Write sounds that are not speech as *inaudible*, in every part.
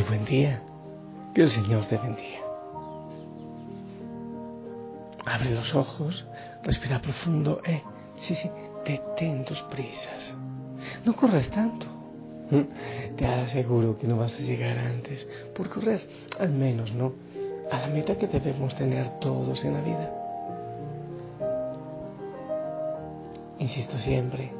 Muy buen día. Que el Señor te bendiga. Abre los ojos, respira profundo. Eh, sí, sí, detén tus prisas. No corras tanto. *laughs* Te aseguro que no vas a llegar antes por correr, al menos, ¿no? A la meta que debemos tener todos en la vida. Insisto siempre,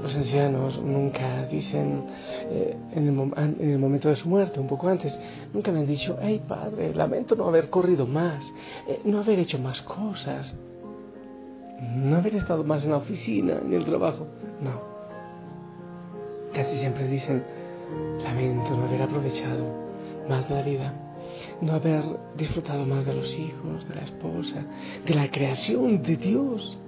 los ancianos nunca dicen eh, en, el, momento de su muerte, un poco antes, nunca me han dicho, hey padre, lamento no haber corrido más, eh, no haber hecho más cosas, no haber estado más en la oficina, en el trabajo. No. Casi siempre dicen, lamento no haber aprovechado más la vida, no haber disfrutado más de los hijos, de la esposa, de la creación de Dios.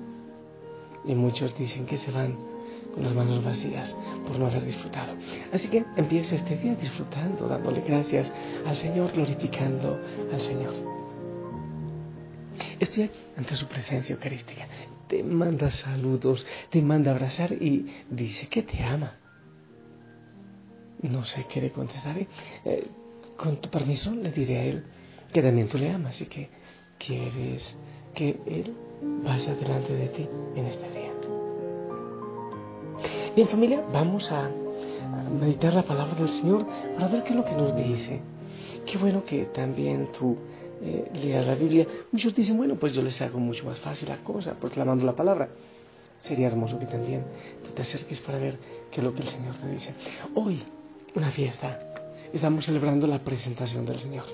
Y muchos dicen que se van con las manos vacías por no haber disfrutado. Así que empieza este día disfrutando, dándole gracias al Señor, glorificando al Señor. Estoy ante su presencia eucarística. Te manda saludos, te manda abrazar y dice que te ama. No sé qué le contestaré. Eh, con tu permiso le diré a él que también tú le amas y que quieres que él vaya delante de ti en este día. Bien familia, vamos a meditar la palabra del Señor para ver qué es lo que nos dice. Qué bueno que también tú eh, leas la Biblia. Muchos dicen, bueno, pues yo les hago mucho más fácil la cosa proclamando la palabra. Sería hermoso que también tú te acerques para ver qué es lo que el Señor te dice. Hoy, una fiesta, estamos celebrando la presentación del Señor.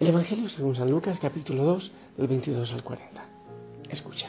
El Evangelio según San Lucas, capítulo 2, del 22 al 40. Escucha.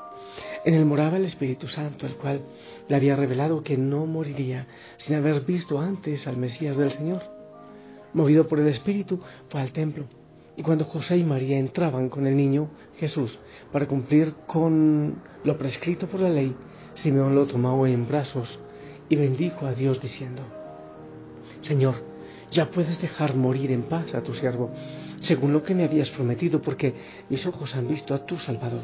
En él moraba el Espíritu Santo, el cual le había revelado que no moriría sin haber visto antes al Mesías del Señor. Movido por el Espíritu, fue al templo. Y cuando José y María entraban con el niño Jesús para cumplir con lo prescrito por la ley, Simeón lo tomó en brazos y bendijo a Dios diciendo, Señor, ya puedes dejar morir en paz a tu siervo, según lo que me habías prometido, porque mis ojos han visto a tu Salvador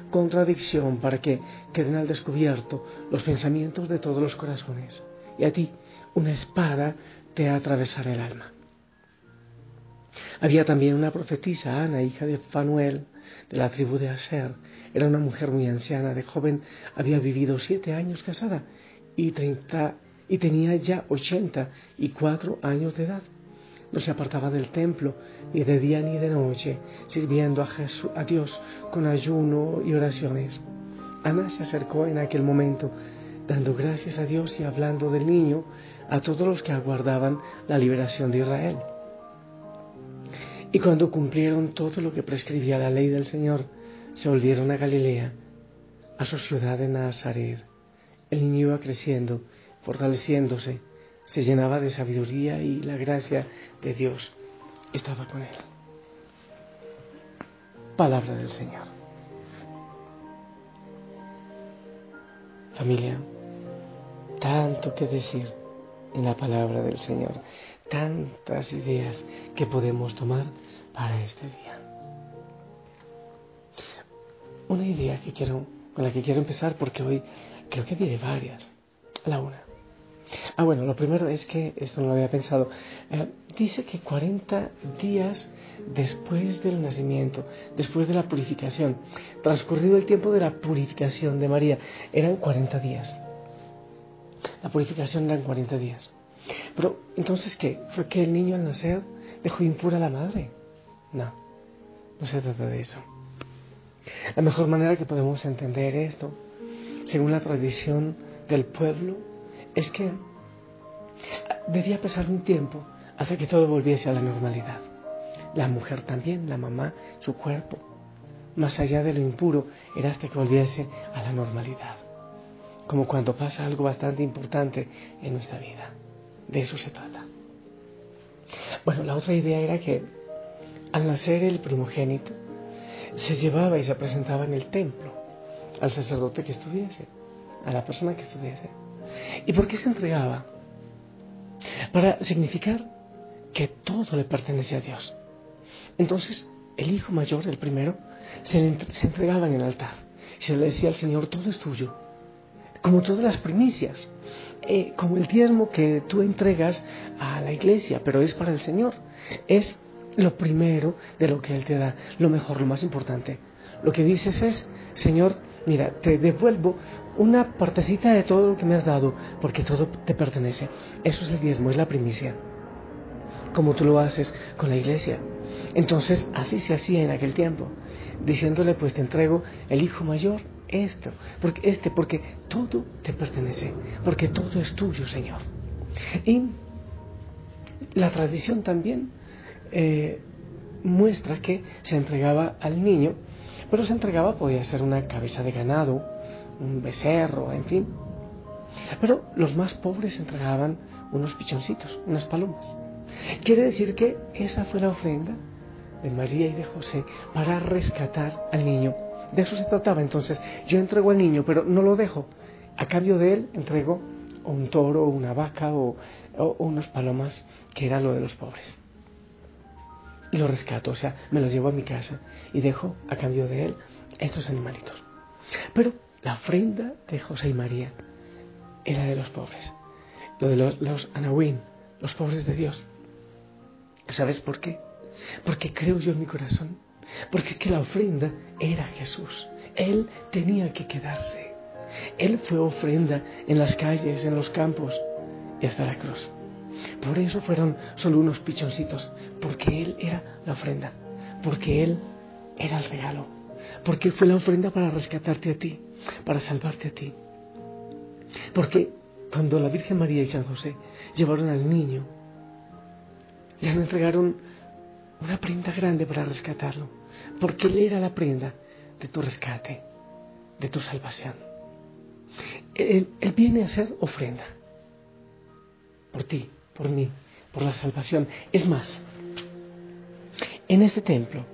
contradicción para que queden al descubierto los pensamientos de todos los corazones. Y a ti una espada te atravesará el alma. Había también una profetisa, Ana, hija de Fanuel, de la tribu de Aser. Era una mujer muy anciana, de joven, había vivido siete años casada y, treinta, y tenía ya ochenta y cuatro años de edad. No se apartaba del templo ni de día ni de noche, sirviendo a, Jesús, a Dios con ayuno y oraciones. Ana se acercó en aquel momento, dando gracias a Dios y hablando del niño a todos los que aguardaban la liberación de Israel. Y cuando cumplieron todo lo que prescribía la ley del Señor, se volvieron a Galilea, a su ciudad de Nazaret. El niño iba creciendo, fortaleciéndose, se llenaba de sabiduría y la gracia de Dios estaba con él. Palabra del Señor. Familia, tanto que decir en la palabra del Señor, tantas ideas que podemos tomar para este día. Una idea que quiero, con la que quiero empezar porque hoy creo que tiene varias. La una. Ah, bueno, lo primero es que, esto no lo había pensado, eh, dice que 40 días después del nacimiento, después de la purificación, transcurrido el tiempo de la purificación de María, eran 40 días. La purificación eran 40 días. Pero, entonces, ¿qué? ¿Fue que el niño al nacer dejó impura a la madre? No, no se trata de eso. La mejor manera que podemos entender esto, según la tradición del pueblo, es que debía pasar un tiempo hasta que todo volviese a la normalidad. La mujer también, la mamá, su cuerpo, más allá de lo impuro, era hasta que volviese a la normalidad. Como cuando pasa algo bastante importante en nuestra vida. De eso se trata. Bueno, la otra idea era que al nacer el primogénito, se llevaba y se presentaba en el templo al sacerdote que estuviese, a la persona que estuviese. ¿Y por qué se entregaba? Para significar que todo le pertenece a Dios. Entonces, el hijo mayor, el primero, se, entregaba en el altar. Se le decía al Señor, todo es tuyo. Como todas las primicias. Eh, como el diezmo que tú entregas a la iglesia, pero es para el Señor. Es lo primero de lo que Él te da, lo mejor, lo más importante. Lo que dices es, Señor, mira, te devuelvo una partecita de todo lo que me has dado, porque todo te pertenece. Eso es el diezmo, es la primicia. Como tú lo haces con la iglesia. Entonces, así se hacía en aquel tiempo, diciéndole, pues te entrego el hijo mayor, esto, porque este, porque todo te pertenece, porque todo es tuyo, Señor. Y la tradición también eh, muestra que se entregaba al niño, pero se entregaba, podía ser una cabeza de ganado, un becerro, en fin. Pero los más pobres entregaban unos pichoncitos, unas palomas. Quiere decir que esa fue la ofrenda de María y de José para rescatar al niño. De eso se trataba entonces. Yo entrego al niño, pero no lo dejo. A cambio de él entrego un toro, una vaca o, o unas palomas, que era lo de los pobres y lo rescato, o sea, me lo llevo a mi casa y dejo a cambio de él estos animalitos. Pero la ofrenda de José y María era de los pobres, lo de los, los los pobres de Dios. ¿Sabes por qué? Porque creo yo en mi corazón, porque es que la ofrenda era Jesús, Él tenía que quedarse. Él fue ofrenda en las calles, en los campos y hasta la cruz. Por eso fueron solo unos pichoncitos, porque Él era la ofrenda, porque Él era el regalo, porque Él fue la ofrenda para rescatarte a ti, para salvarte a ti. Porque cuando la Virgen María y San José llevaron al niño, ya no entregaron una prenda grande para rescatarlo, porque Él era la prenda de tu rescate, de tu salvación. Él, él viene a ser ofrenda por ti, por mí, por la salvación. Es más, en este templo,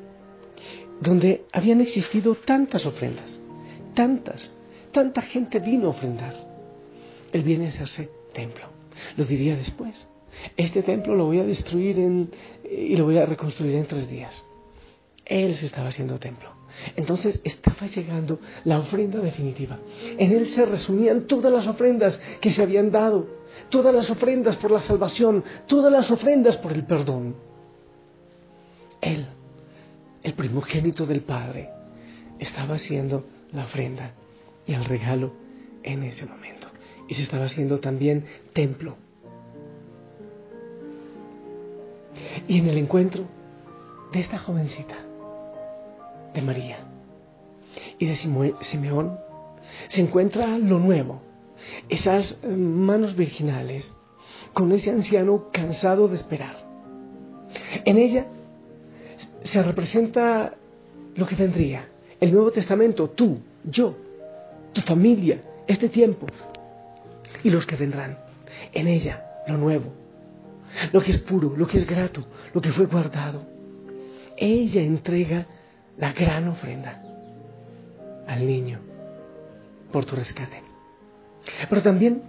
donde habían existido tantas ofrendas, tantas, tanta gente vino a ofrendar, Él viene a hacerse templo. Lo diría después. Este templo lo voy a destruir y lo voy a reconstruir en tres días. Él se estaba haciendo templo. Entonces estaba llegando la ofrenda definitiva. En él se resumían todas las ofrendas que se habían dado todas las ofrendas por la salvación, todas las ofrendas por el perdón. Él, el primogénito del Padre, estaba haciendo la ofrenda y el regalo en ese momento. Y se estaba haciendo también templo. Y en el encuentro de esta jovencita, de María y de Simeón, se encuentra lo nuevo, esas manos virginales, con ese anciano cansado de esperar. En ella se representa lo que tendría el Nuevo Testamento, tú, yo, tu familia, este tiempo y los que vendrán. En ella, lo nuevo, lo que es puro, lo que es grato, lo que fue guardado. Ella entrega la gran ofrenda al niño por tu rescate. Pero también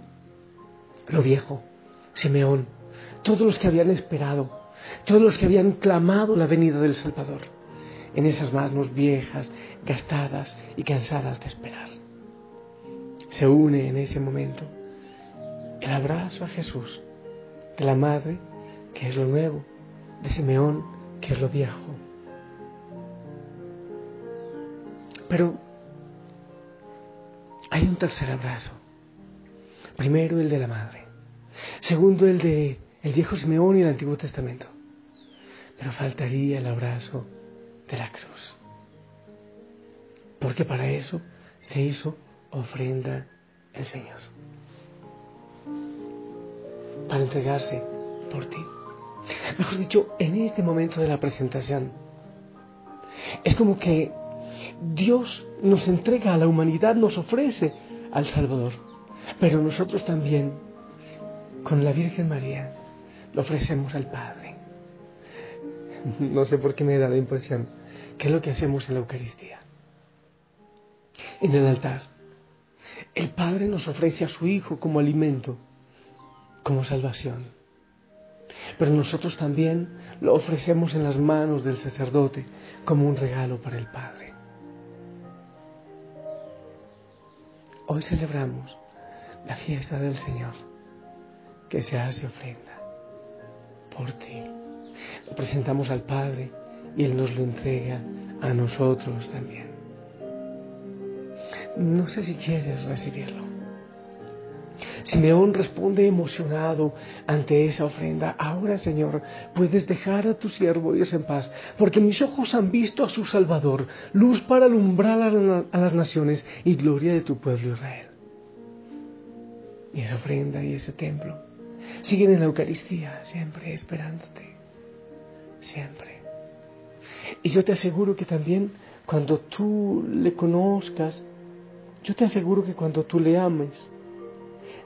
lo viejo, Simeón, todos los que habían esperado, todos los que habían clamado la venida del Salvador, en esas manos viejas, gastadas y cansadas de esperar. Se une en ese momento el abrazo a Jesús de la madre, que es lo nuevo, de Simeón, que es lo viejo. Pero hay un tercer abrazo. Primero el de la madre. Segundo el de el viejo Simeón y el Antiguo Testamento. Pero faltaría el abrazo de la cruz. Porque para eso se hizo ofrenda el Señor. Para entregarse por ti. Mejor dicho, en este momento de la presentación, es como que Dios nos entrega a la humanidad, nos ofrece al Salvador. Pero nosotros también, con la Virgen María, lo ofrecemos al Padre. No sé por qué me da la impresión que es lo que hacemos en la Eucaristía. En el altar, el Padre nos ofrece a su Hijo como alimento, como salvación. Pero nosotros también lo ofrecemos en las manos del sacerdote como un regalo para el Padre. Hoy celebramos la fiesta del Señor que se hace ofrenda por ti. Lo presentamos al Padre y Él nos lo entrega a nosotros también. No sé si quieres recibirlo. Simeón responde emocionado ante esa ofrenda. Ahora, Señor, puedes dejar a tu siervo irse en paz, porque mis ojos han visto a su Salvador, luz para alumbrar a las naciones y gloria de tu pueblo Israel. Y esa ofrenda y ese templo siguen en la Eucaristía, siempre esperándote, siempre. Y yo te aseguro que también cuando tú le conozcas, yo te aseguro que cuando tú le ames,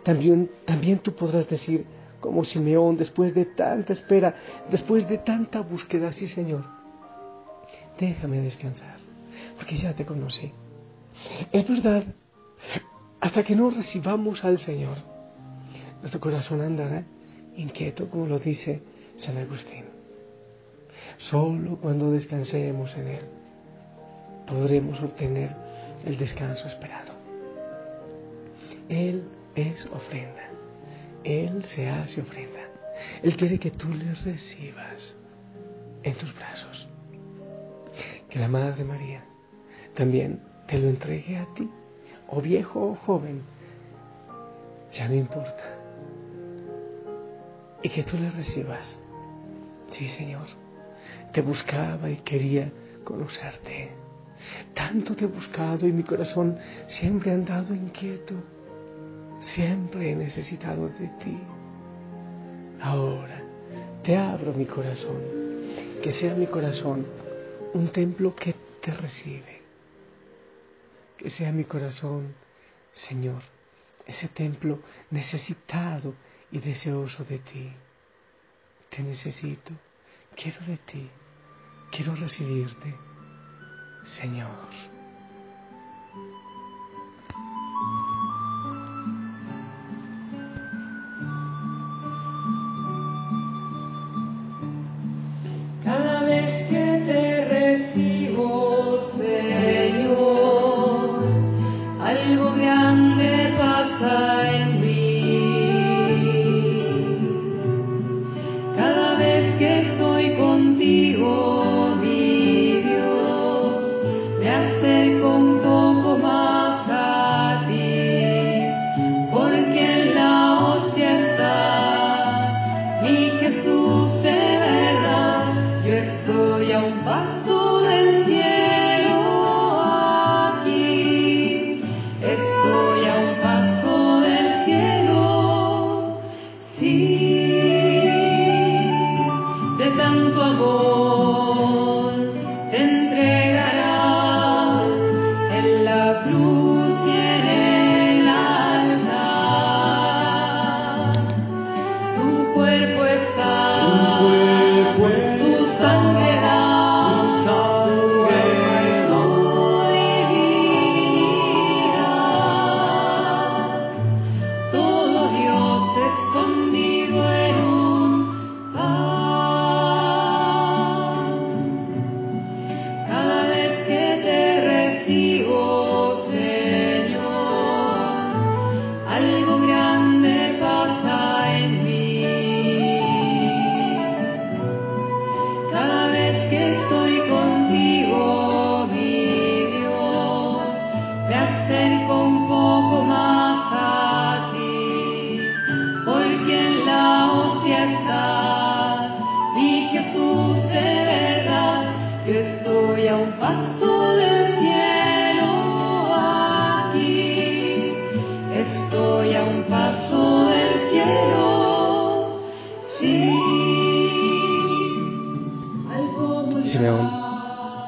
también, también tú podrás decir, como Simeón, después de tanta espera, después de tanta búsqueda, sí Señor, déjame descansar, porque ya te conocí. Es verdad, hasta que no recibamos al Señor, nuestro corazón andará inquieto, como lo dice San Agustín. Solo cuando descansemos en Él podremos obtener el descanso esperado. Él es ofrenda. Él se hace ofrenda. Él quiere que tú le recibas en tus brazos. Que la Madre María también te lo entregue a ti, o viejo o joven, ya no importa. Y que tú le recibas. Sí, Señor, te buscaba y quería conocerte. Tanto te he buscado y mi corazón siempre ha andado inquieto Siempre he necesitado de ti. Ahora te abro mi corazón, que sea mi corazón un templo que te recibe. Que sea mi corazón, Señor, ese templo necesitado y deseoso de ti. Te necesito, quiero de ti, quiero recibirte, Señor.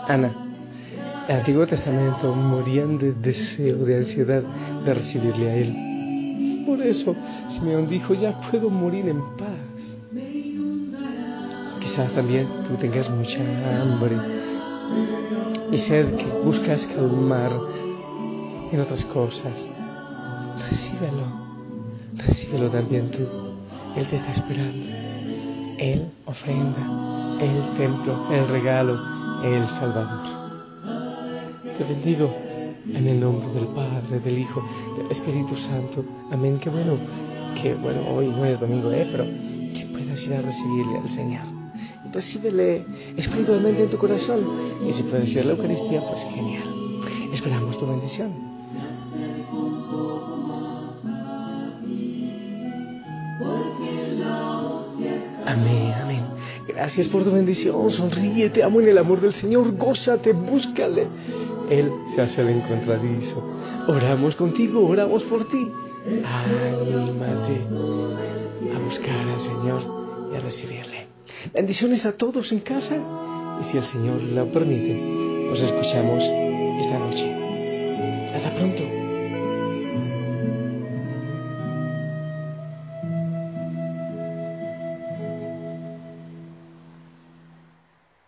Ana, el Antiguo Testamento morían de deseo, de ansiedad de recibirle a Él. Por eso Simeón dijo, ya puedo morir en paz. Quizás también tú tengas mucha hambre y sed que buscas calmar en otras cosas. Recíbelo, recíbelo también tú. Él te está esperando. Él ofrenda, el templo, el regalo el Salvador. Te bendigo en el nombre del Padre, del Hijo, del Espíritu Santo. Amén. Qué bueno, que bueno, hoy no es domingo, ¿eh? pero que puedas ir a recibirle al Señor. Recíbele espiritualmente en tu corazón. Y si puedes ir a la Eucaristía, pues genial. Esperamos tu bendición. Amén. Gracias por tu bendición. Sonríe, te amo en el amor del Señor. Gózate, búscale. Él se hace el encontradizo. Oramos contigo, oramos por ti. Anímate a buscar al Señor y a recibirle. Bendiciones a todos en casa. Y si el Señor lo permite, nos escuchamos esta noche. Hasta pronto.